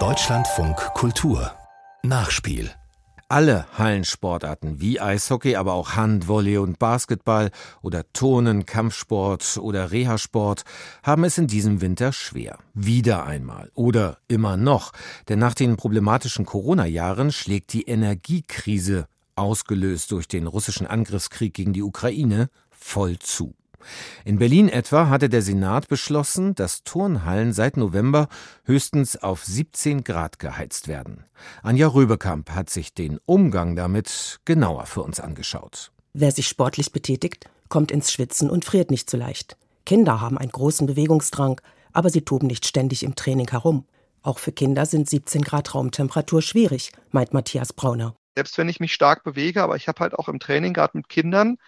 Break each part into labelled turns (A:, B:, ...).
A: Deutschlandfunk Kultur Nachspiel
B: alle Hallensportarten wie Eishockey, aber auch Hand, Volley und Basketball oder Turnen, Kampfsport oder Reha-Sport haben es in diesem Winter schwer. Wieder einmal oder immer noch. Denn nach den problematischen Corona-Jahren schlägt die Energiekrise, ausgelöst durch den russischen Angriffskrieg gegen die Ukraine, voll zu. In Berlin etwa hatte der Senat beschlossen, dass Turnhallen seit November höchstens auf 17 Grad geheizt werden. Anja Röbekamp hat sich den Umgang damit genauer für uns angeschaut.
C: Wer sich sportlich betätigt, kommt ins Schwitzen und friert nicht so leicht. Kinder haben einen großen Bewegungsdrang, aber sie toben nicht ständig im Training herum. Auch für Kinder sind 17 Grad Raumtemperatur schwierig, meint Matthias Brauner.
D: Selbst wenn ich mich stark bewege, aber ich habe halt auch im Training, gerade mit Kindern,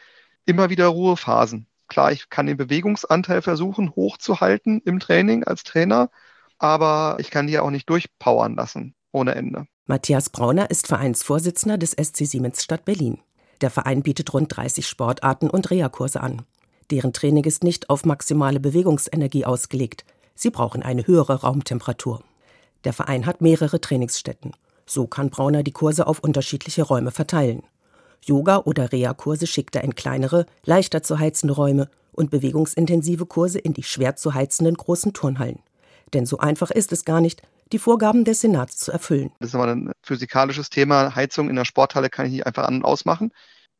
D: immer wieder Ruhephasen. Klar, ich kann den Bewegungsanteil versuchen hochzuhalten im Training als Trainer, aber ich kann die ja auch nicht durchpowern lassen ohne Ende.
C: Matthias Brauner ist Vereinsvorsitzender des SC Siemens Stadt Berlin. Der Verein bietet rund 30 Sportarten und Reha-Kurse an. Deren Training ist nicht auf maximale Bewegungsenergie ausgelegt. Sie brauchen eine höhere Raumtemperatur. Der Verein hat mehrere Trainingsstätten. So kann Brauner die Kurse auf unterschiedliche Räume verteilen. Yoga- oder Reha-Kurse schickt er in kleinere, leichter zu heizende Räume und bewegungsintensive Kurse in die schwer zu heizenden großen Turnhallen. Denn so einfach ist es gar nicht, die Vorgaben des Senats zu erfüllen.
D: Das ist aber ein physikalisches Thema. Heizung in der Sporthalle kann ich nicht einfach an- und ausmachen,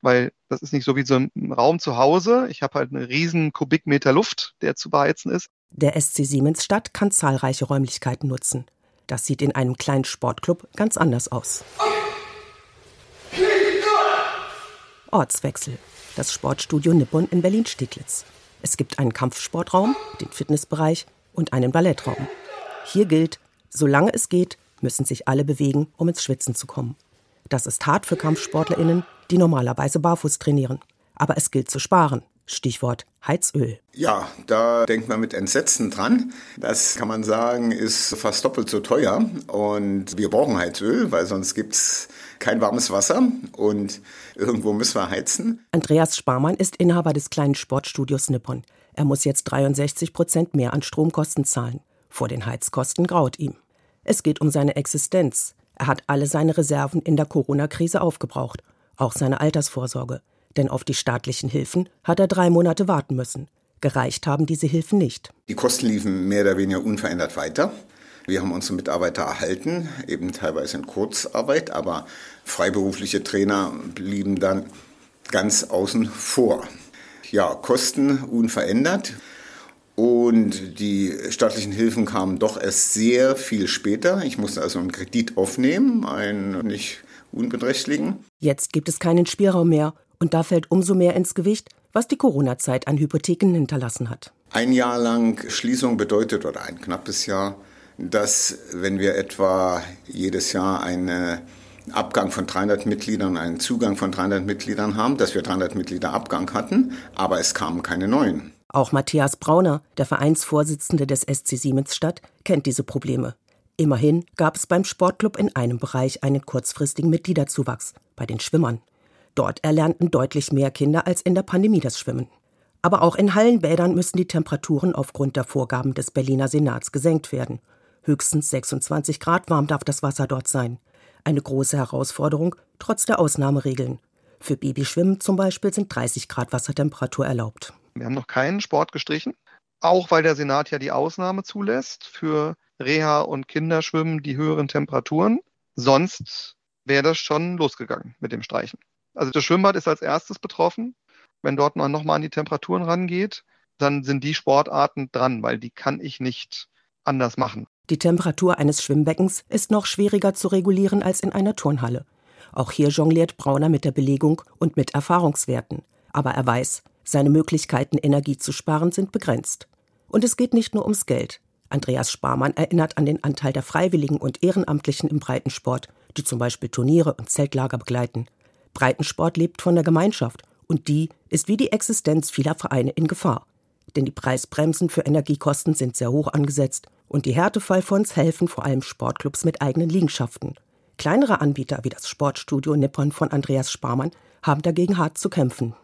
D: weil das ist nicht so wie so ein Raum zu Hause. Ich habe halt einen riesen Kubikmeter Luft, der zu beheizen ist.
C: Der SC Siemensstadt kann zahlreiche Räumlichkeiten nutzen. Das sieht in einem kleinen Sportclub ganz anders aus. Ortswechsel. Das Sportstudio Nippon in Berlin-Steglitz. Es gibt einen Kampfsportraum, den Fitnessbereich und einen Ballettraum. Hier gilt, solange es geht, müssen sich alle bewegen, um ins Schwitzen zu kommen. Das ist hart für KampfsportlerInnen, die normalerweise barfuß trainieren. Aber es gilt zu sparen. Stichwort Heizöl.
E: Ja, da denkt man mit Entsetzen dran. Das kann man sagen, ist fast doppelt so teuer. Und wir brauchen Heizöl, weil sonst gibt es kein warmes Wasser und irgendwo müssen wir heizen.
C: Andreas Sparmann ist Inhaber des kleinen Sportstudios Nippon. Er muss jetzt 63 Prozent mehr an Stromkosten zahlen. Vor den Heizkosten graut ihm. Es geht um seine Existenz. Er hat alle seine Reserven in der Corona-Krise aufgebraucht, auch seine Altersvorsorge. Denn auf die staatlichen Hilfen hat er drei Monate warten müssen. Gereicht haben diese Hilfen nicht.
E: Die Kosten liefen mehr oder weniger unverändert weiter. Wir haben unsere Mitarbeiter erhalten, eben teilweise in Kurzarbeit, aber freiberufliche Trainer blieben dann ganz außen vor. Ja, Kosten unverändert. Und die staatlichen Hilfen kamen doch erst sehr viel später. Ich musste also einen Kredit aufnehmen, einen nicht unbeträchtlichen.
C: Jetzt gibt es keinen Spielraum mehr und da fällt umso mehr ins Gewicht, was die Corona-Zeit an Hypotheken hinterlassen hat.
E: Ein Jahr lang Schließung bedeutet, oder ein knappes Jahr, dass wenn wir etwa jedes Jahr einen Abgang von 300 Mitgliedern, einen Zugang von 300 Mitgliedern haben, dass wir 300 Mitglieder Abgang hatten, aber es kamen keine neuen.
C: Auch Matthias Brauner, der Vereinsvorsitzende des SC Siemensstadt, kennt diese Probleme. Immerhin gab es beim Sportclub in einem Bereich einen kurzfristigen Mitgliederzuwachs, bei den Schwimmern. Dort erlernten deutlich mehr Kinder als in der Pandemie das Schwimmen. Aber auch in Hallenbädern müssen die Temperaturen aufgrund der Vorgaben des Berliner Senats gesenkt werden. Höchstens 26 Grad warm darf das Wasser dort sein. Eine große Herausforderung, trotz der Ausnahmeregeln. Für Babyschwimmen zum Beispiel sind 30 Grad Wassertemperatur erlaubt.
D: Wir haben noch keinen Sport gestrichen, auch weil der Senat ja die Ausnahme zulässt für Reha- und Kinderschwimmen die höheren Temperaturen. Sonst wäre das schon losgegangen mit dem Streichen. Also das Schwimmbad ist als erstes betroffen. Wenn dort noch mal an die Temperaturen rangeht, dann sind die Sportarten dran, weil die kann ich nicht anders machen.
C: Die Temperatur eines Schwimmbeckens ist noch schwieriger zu regulieren als in einer Turnhalle. Auch hier jongliert Brauner mit der Belegung und mit Erfahrungswerten. Aber er weiß, seine Möglichkeiten, Energie zu sparen, sind begrenzt. Und es geht nicht nur ums Geld. Andreas Sparmann erinnert an den Anteil der Freiwilligen und Ehrenamtlichen im Breitensport, die zum Beispiel Turniere und Zeltlager begleiten. Breitensport lebt von der Gemeinschaft und die ist wie die Existenz vieler Vereine in Gefahr. Denn die Preisbremsen für Energiekosten sind sehr hoch angesetzt und die Härtefallfonds helfen vor allem Sportclubs mit eigenen Liegenschaften. Kleinere Anbieter wie das Sportstudio Nippon von Andreas Sparmann haben dagegen hart zu kämpfen.